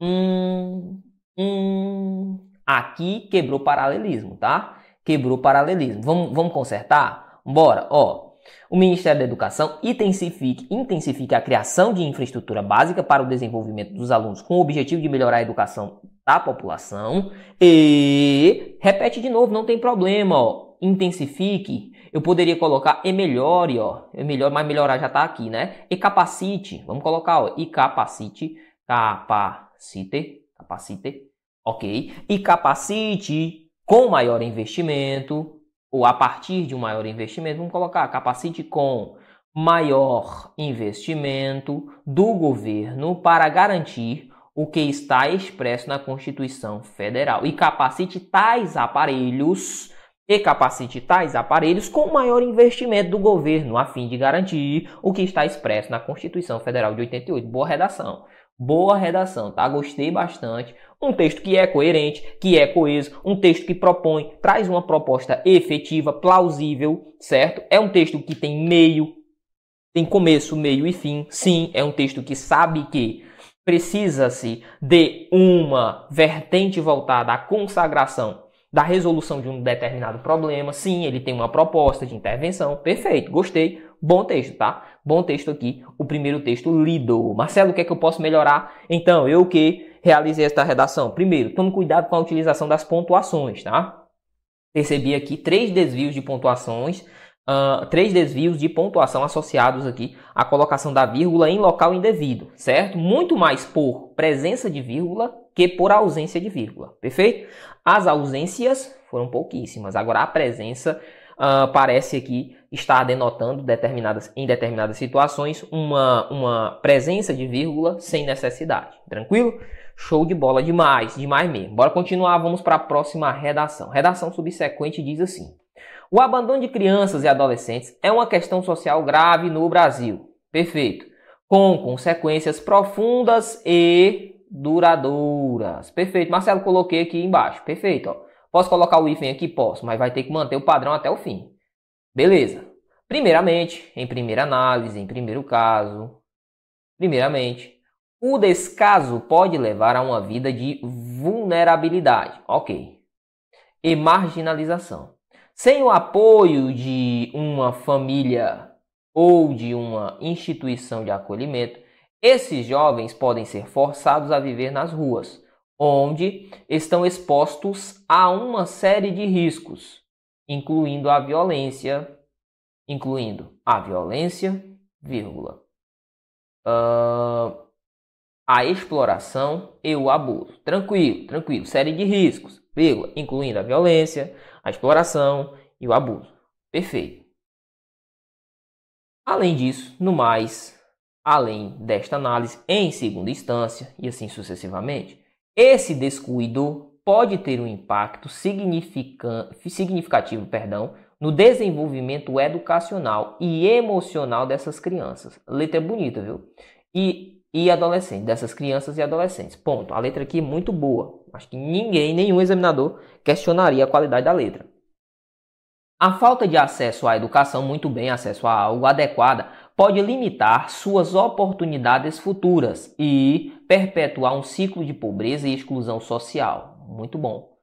Hum, hum, aqui quebrou paralelismo, tá? Quebrou paralelismo. Vamos, vamos consertar? Bora, ó. O Ministério da Educação intensifique, intensifique a criação de infraestrutura básica para o desenvolvimento dos alunos com o objetivo de melhorar a educação da população e repete de novo, não tem problema, ó. Intensifique. Eu poderia colocar e melhore, ó. É melhor, mas melhorar já está aqui, né? E capacite. Vamos colocar, ó, e capacite, capacite, capacite, ok? E capacite com maior investimento ou a partir de um maior investimento, vamos colocar capacite com maior investimento do governo para garantir o que está expresso na Constituição Federal e capacite tais aparelhos e capacite tais aparelhos com maior investimento do governo a fim de garantir o que está expresso na Constituição Federal de 88. Boa redação. Boa redação, tá? Gostei bastante. Um texto que é coerente, que é coeso, um texto que propõe, traz uma proposta efetiva, plausível, certo? É um texto que tem meio, tem começo, meio e fim. Sim, é um texto que sabe que precisa-se de uma vertente voltada à consagração da resolução de um determinado problema. Sim, ele tem uma proposta de intervenção. Perfeito, gostei. Bom texto, tá? Bom texto aqui. O primeiro texto lido. Marcelo, o que é que eu posso melhorar? Então, eu que realizei esta redação. Primeiro, tome cuidado com a utilização das pontuações, tá? Percebi aqui três desvios de pontuações uh, três desvios de pontuação associados aqui à colocação da vírgula em local indevido, certo? Muito mais por presença de vírgula que por ausência de vírgula, perfeito? As ausências foram pouquíssimas, agora a presença uh, parece aqui estar denotando determinadas, em determinadas situações uma, uma presença de vírgula sem necessidade, tranquilo? Show de bola demais, demais mesmo. Bora continuar, vamos para a próxima redação. Redação subsequente diz assim: o abandono de crianças e adolescentes é uma questão social grave no Brasil. Perfeito. Com consequências profundas e duradouras. Perfeito. Marcelo, coloquei aqui embaixo. Perfeito. Ó. Posso colocar o hífen aqui? Posso, mas vai ter que manter o padrão até o fim. Beleza. Primeiramente, em primeira análise, em primeiro caso, primeiramente, o descaso pode levar a uma vida de vulnerabilidade. Ok. E marginalização. Sem o apoio de uma família ou de uma instituição de acolhimento, esses jovens podem ser forçados a viver nas ruas, onde estão expostos a uma série de riscos, incluindo a violência, incluindo a violência, vírgula, uh, a exploração e o abuso. Tranquilo, tranquilo, série de riscos, vírgula, incluindo a violência, a exploração e o abuso. Perfeito. Além disso, no mais, além desta análise em segunda instância e assim sucessivamente, esse descuido pode ter um impacto significativo perdão, no desenvolvimento educacional e emocional dessas crianças. Letra bonita, viu? E, e adolescentes, dessas crianças e adolescentes. Ponto. A letra aqui é muito boa. Acho que ninguém, nenhum examinador, questionaria a qualidade da letra. A falta de acesso à educação, muito bem, acesso a algo adequada, pode limitar suas oportunidades futuras e perpetuar um ciclo de pobreza e exclusão social. Muito bom.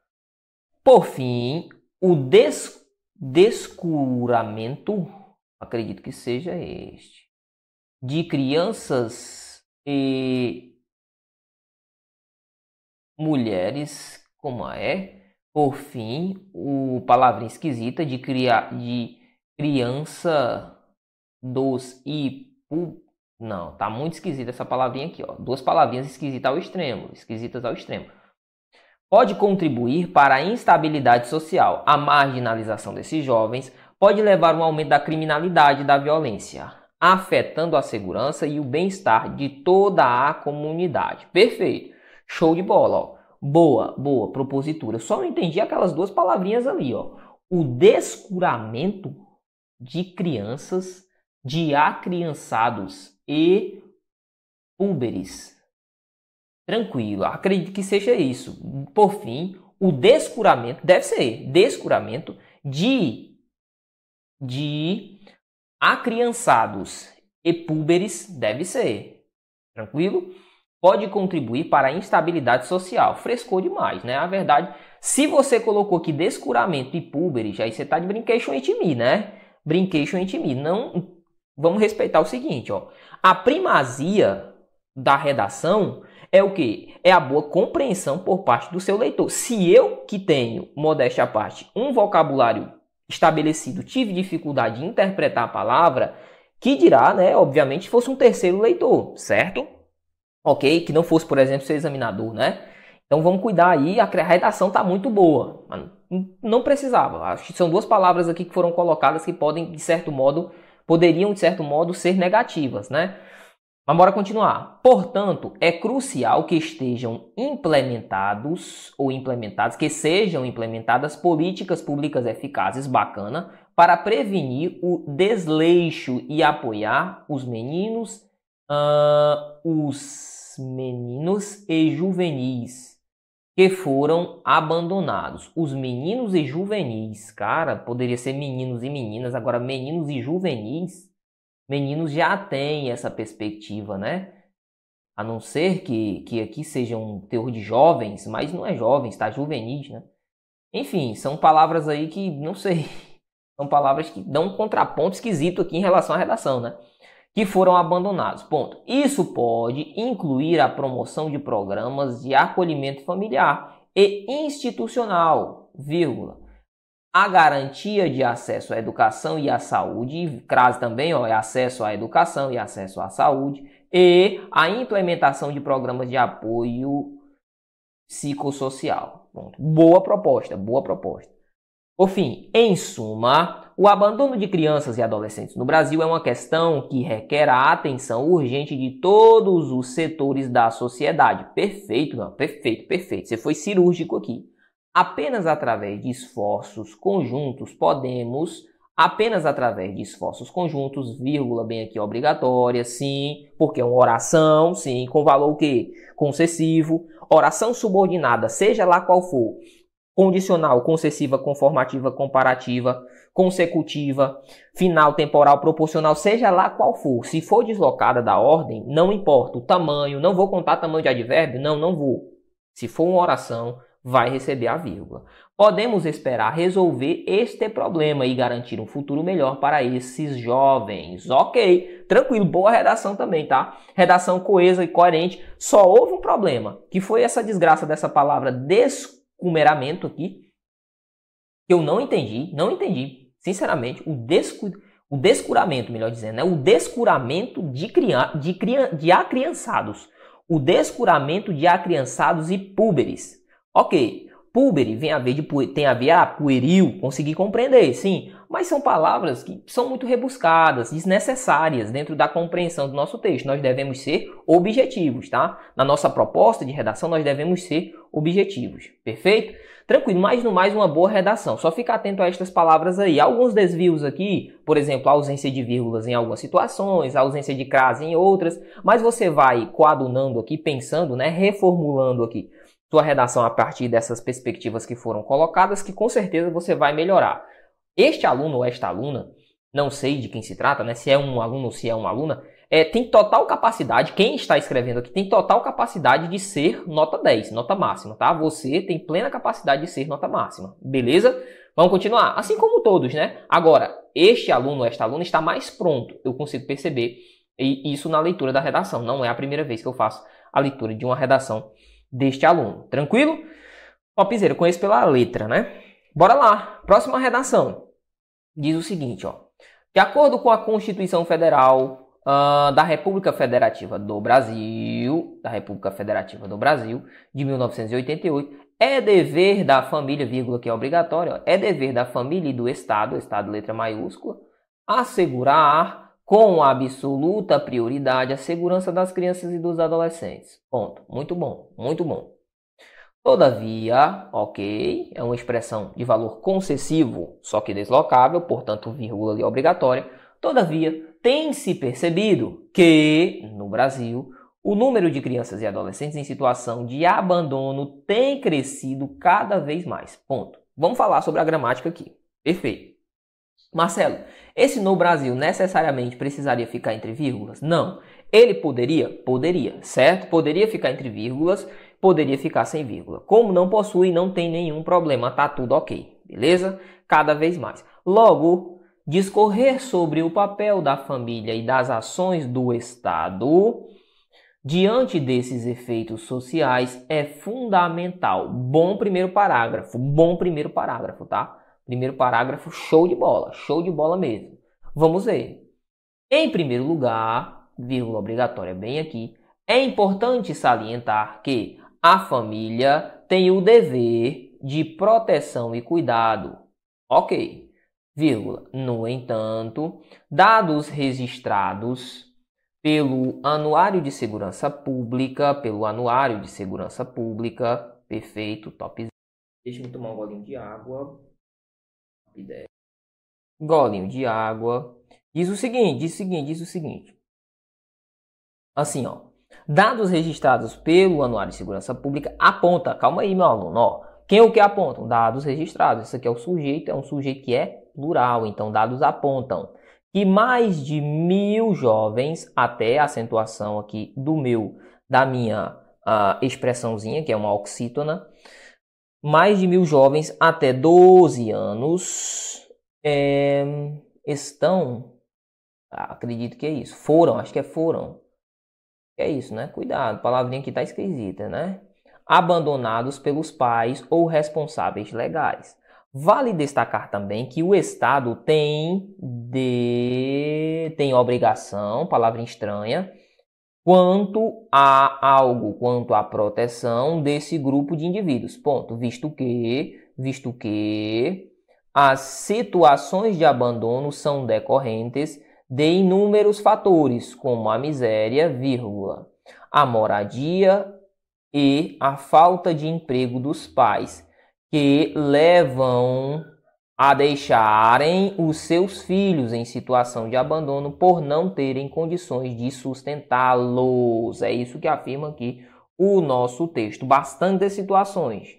Por fim, o des descuramento, acredito que seja este, de crianças e mulheres, como é? Por fim, o palavrinha esquisita de, criar, de criança dos e não, tá muito esquisita essa palavrinha aqui, ó. Duas palavrinhas esquisitas ao extremo, esquisitas ao extremo. Pode contribuir para a instabilidade social. A marginalização desses jovens pode levar a um aumento da criminalidade e da violência, afetando a segurança e o bem-estar de toda a comunidade. Perfeito. Show de bola, ó. Boa, boa, propositura. Só não entendi aquelas duas palavrinhas ali, ó. O descuramento de crianças, de acriançados e púberes. Tranquilo, acredito que seja isso. Por fim, o descuramento deve ser descuramento de de acriançados e púberes deve ser. Tranquilo? pode contribuir para a instabilidade social. Frescou demais, né? A verdade, se você colocou aqui descuramento e púberes, aí você tá de brincation entre mim, né? Brincation entre mim. Não, vamos respeitar o seguinte, ó. A primazia da redação é o que? É a boa compreensão por parte do seu leitor. Se eu que tenho, modéstia à parte, um vocabulário estabelecido, tive dificuldade de interpretar a palavra, que dirá, né, obviamente, fosse um terceiro leitor, certo? ok? Que não fosse, por exemplo, ser examinador, né? Então vamos cuidar aí, a redação está muito boa, não precisava. Acho que são duas palavras aqui que foram colocadas que podem, de certo modo, poderiam, de certo modo, ser negativas, né? Mas bora continuar. Portanto, é crucial que estejam implementados ou implementadas, que sejam implementadas políticas públicas eficazes, bacana, para prevenir o desleixo e apoiar os meninos, uh, os meninos e juvenis que foram abandonados. Os meninos e juvenis, cara, poderia ser meninos e meninas, agora meninos e juvenis, meninos já têm essa perspectiva, né? A não ser que, que aqui seja um teor de jovens, mas não é jovens, tá? Juvenis, né? Enfim, são palavras aí que, não sei, *laughs* são palavras que dão um contraponto esquisito aqui em relação à redação, né? Que foram abandonados. Ponto. Isso pode incluir a promoção de programas de acolhimento familiar e institucional, vírgula. A garantia de acesso à educação e à saúde, crase também, ó, é acesso à educação e acesso à saúde, e a implementação de programas de apoio psicossocial. Ponto. Boa proposta, boa proposta. Por fim, em suma, o abandono de crianças e adolescentes no Brasil é uma questão que requer a atenção urgente de todos os setores da sociedade. Perfeito, não, perfeito, perfeito. Você foi cirúrgico aqui. Apenas através de esforços conjuntos podemos, apenas através de esforços conjuntos, vírgula bem aqui obrigatória, sim, porque é uma oração, sim, com valor o quê? Concessivo. Oração subordinada, seja lá qual for, condicional, concessiva, conformativa, comparativa, consecutiva, final, temporal, proporcional, seja lá qual for. Se for deslocada da ordem, não importa o tamanho, não vou contar tamanho de advérbio, não, não vou. Se for uma oração, vai receber a vírgula. Podemos esperar resolver este problema e garantir um futuro melhor para esses jovens. Ok, tranquilo, boa redação também, tá? Redação coesa e coerente. Só houve um problema, que foi essa desgraça dessa palavra desculpa cumeramento aqui, eu não entendi, não entendi, sinceramente, o, descu, o descuramento, melhor dizendo, né? o descuramento de, crian, de, crian, de acriançados. O descuramento de acriançados e púberes. Ok, púbere vem a ver de, tem a ver a pueril, consegui compreender, sim, mas são palavras que são muito rebuscadas, desnecessárias dentro da compreensão do nosso texto. Nós devemos ser objetivos, tá? Na nossa proposta de redação, nós devemos ser objetivos, perfeito? Tranquilo, mais no mais uma boa redação. Só fica atento a estas palavras aí. Alguns desvios aqui, por exemplo, a ausência de vírgulas em algumas situações, a ausência de crase em outras, mas você vai coadunando aqui, pensando, né, reformulando aqui sua redação a partir dessas perspectivas que foram colocadas, que com certeza você vai melhorar. Este aluno ou esta aluna, não sei de quem se trata, né? Se é um aluno ou se é uma aluna, é, tem total capacidade, quem está escrevendo aqui tem total capacidade de ser nota 10, nota máxima, tá? Você tem plena capacidade de ser nota máxima, beleza? Vamos continuar? Assim como todos, né? Agora, este aluno ou esta aluna está mais pronto, eu consigo perceber e isso na leitura da redação. Não é a primeira vez que eu faço a leitura de uma redação deste aluno, tranquilo? Topzera, conheço pela letra, né? Bora lá, próxima redação. Diz o seguinte, ó. De acordo com a Constituição Federal uh, da República Federativa do Brasil, da República Federativa do Brasil, de 1988, é dever da família, vírgula, que é obrigatório, ó, é dever da família e do Estado, Estado letra maiúscula, assegurar com absoluta prioridade a segurança das crianças e dos adolescentes. Ponto. Muito bom, muito bom. Todavia, ok, é uma expressão de valor concessivo, só que deslocável, portanto, vírgula ali obrigatória. Todavia, tem-se percebido que, no Brasil, o número de crianças e adolescentes em situação de abandono tem crescido cada vez mais. Ponto. Vamos falar sobre a gramática aqui. Perfeito. Marcelo, esse no Brasil necessariamente precisaria ficar entre vírgulas? Não. Ele poderia? Poderia, certo? Poderia ficar entre vírgulas poderia ficar sem vírgula. Como não possui, não tem nenhum problema, tá tudo ok, beleza? Cada vez mais. Logo, discorrer sobre o papel da família e das ações do Estado diante desses efeitos sociais é fundamental. Bom primeiro parágrafo, bom primeiro parágrafo, tá? Primeiro parágrafo, show de bola, show de bola mesmo. Vamos ver. Em primeiro lugar, vírgula obrigatória bem aqui, é importante salientar que a família tem o dever de proteção e cuidado. Ok. vírgula. No entanto, dados registrados pelo Anuário de Segurança Pública, pelo Anuário de Segurança Pública, perfeito, top. Deixa eu tomar um golinho de água. Golinho de água. Diz o seguinte, diz o seguinte, diz o seguinte. Assim, ó. Dados registrados pelo Anuário de Segurança Pública aponta, calma aí, meu aluno, ó. Quem é o que apontam? Dados registrados. Isso aqui é o sujeito, é um sujeito que é plural, então dados apontam que mais de mil jovens, até a acentuação aqui do meu, da minha uh, expressãozinha, que é uma oxítona, mais de mil jovens até 12 anos é, estão, ah, acredito que é isso, foram, acho que é foram, é isso, né? Cuidado, palavrinha que tá esquisita, né? Abandonados pelos pais ou responsáveis legais. Vale destacar também que o Estado tem de tem obrigação, palavra estranha, quanto a algo, quanto à proteção desse grupo de indivíduos. Ponto. Visto que, visto que as situações de abandono são decorrentes de inúmeros fatores, como a miséria, vírgula, a moradia e a falta de emprego dos pais, que levam a deixarem os seus filhos em situação de abandono por não terem condições de sustentá-los. É isso que afirma aqui o nosso texto. Bastante situações.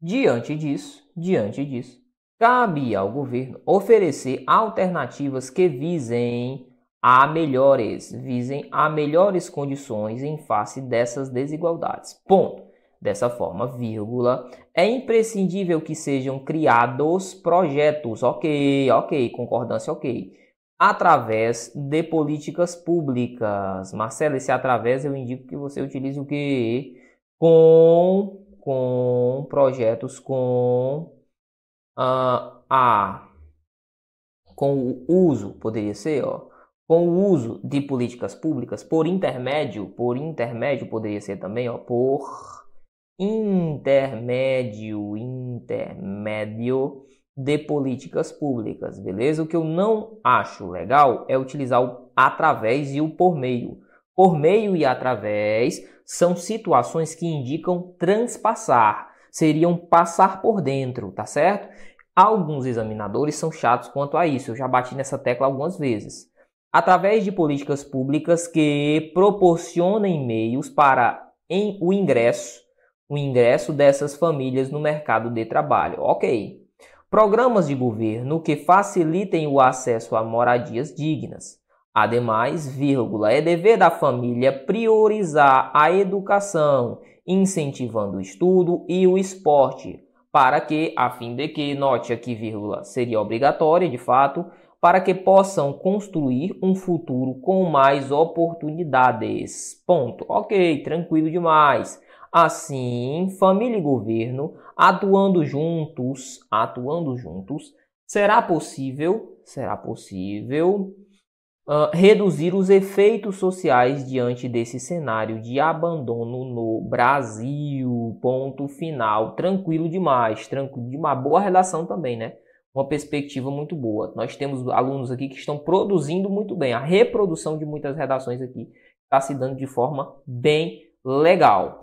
Diante disso, diante disso, cabe ao governo oferecer alternativas que visem a melhores, visem a melhores condições em face dessas desigualdades. Ponto. Dessa forma, vírgula, é imprescindível que sejam criados projetos, ok, ok, concordância, ok, através de políticas públicas. Marcelo, esse através eu indico que você utilize o que? Com, com projetos com uh, a com o uso, poderia ser, ó, com o uso de políticas públicas por intermédio, por intermédio poderia ser também, ó, por intermédio, intermédio de políticas públicas, beleza? O que eu não acho legal é utilizar o através e o por meio. Por meio e através são situações que indicam transpassar, seriam passar por dentro, tá certo? Alguns examinadores são chatos quanto a isso, eu já bati nessa tecla algumas vezes. Através de políticas públicas que proporcionem meios para em, o ingresso, o ingresso dessas famílias no mercado de trabalho. Ok. Programas de governo que facilitem o acesso a moradias dignas. Ademais, vírgula, é dever da família priorizar a educação, incentivando o estudo e o esporte, para que, a fim de que, note aqui, vírgula, seria obrigatória de fato, para que possam construir um futuro com mais oportunidades. Ponto. Ok, tranquilo demais. Assim, família e governo, atuando juntos, atuando juntos, será possível, será possível uh, reduzir os efeitos sociais diante desse cenário de abandono no Brasil. Ponto final. Tranquilo demais, tranquilo de uma boa redação também, né? Uma perspectiva muito boa. Nós temos alunos aqui que estão produzindo muito bem. A reprodução de muitas redações aqui está se dando de forma bem legal.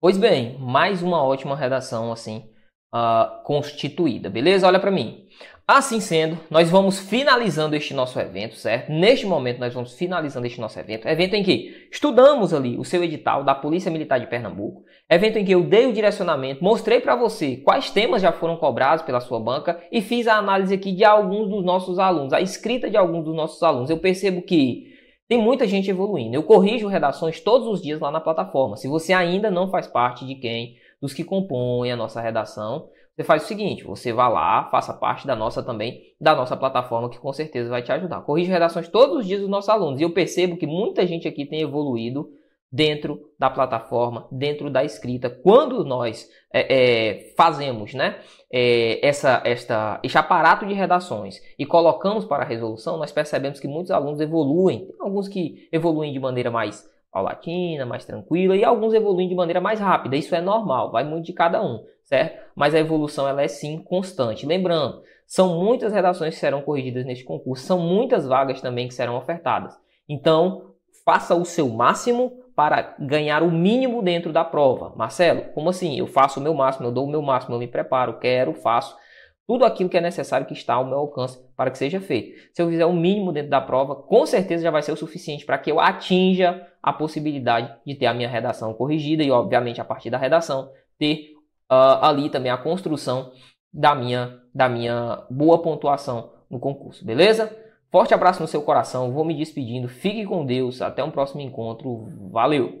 Pois bem, mais uma ótima redação assim uh, constituída, beleza? Olha para mim. Assim sendo, nós vamos finalizando este nosso evento, certo? Neste momento nós vamos finalizando este nosso evento. Evento em que estudamos ali o seu edital da Polícia Militar de Pernambuco. Evento em que eu dei o direcionamento, mostrei para você quais temas já foram cobrados pela sua banca e fiz a análise aqui de alguns dos nossos alunos, a escrita de alguns dos nossos alunos. Eu percebo que tem muita gente evoluindo. Eu corrijo redações todos os dias lá na plataforma. Se você ainda não faz parte de quem, dos que compõem a nossa redação, você faz o seguinte, você vá lá, faça parte da nossa também, da nossa plataforma, que com certeza vai te ajudar. Corrige redações todos os dias dos nossos alunos. E eu percebo que muita gente aqui tem evoluído dentro da plataforma, dentro da escrita. Quando nós é, é, fazemos né, é, essa, esta, este aparato de redações e colocamos para a resolução, nós percebemos que muitos alunos evoluem. Tem alguns que evoluem de maneira mais paulatina, mais tranquila, e alguns evoluem de maneira mais rápida. Isso é normal, vai muito de cada um certo? Mas a evolução ela é sim constante. Lembrando, são muitas redações que serão corrigidas neste concurso, são muitas vagas também que serão ofertadas. Então, faça o seu máximo para ganhar o mínimo dentro da prova. Marcelo, como assim? Eu faço o meu máximo, eu dou o meu máximo, eu me preparo, quero, faço tudo aquilo que é necessário que está ao meu alcance para que seja feito. Se eu fizer o mínimo dentro da prova, com certeza já vai ser o suficiente para que eu atinja a possibilidade de ter a minha redação corrigida e, obviamente, a partir da redação, ter uh, ali também a construção da minha, da minha boa pontuação no concurso, beleza? Forte abraço no seu coração, vou me despedindo, fique com Deus, até um próximo encontro, valeu!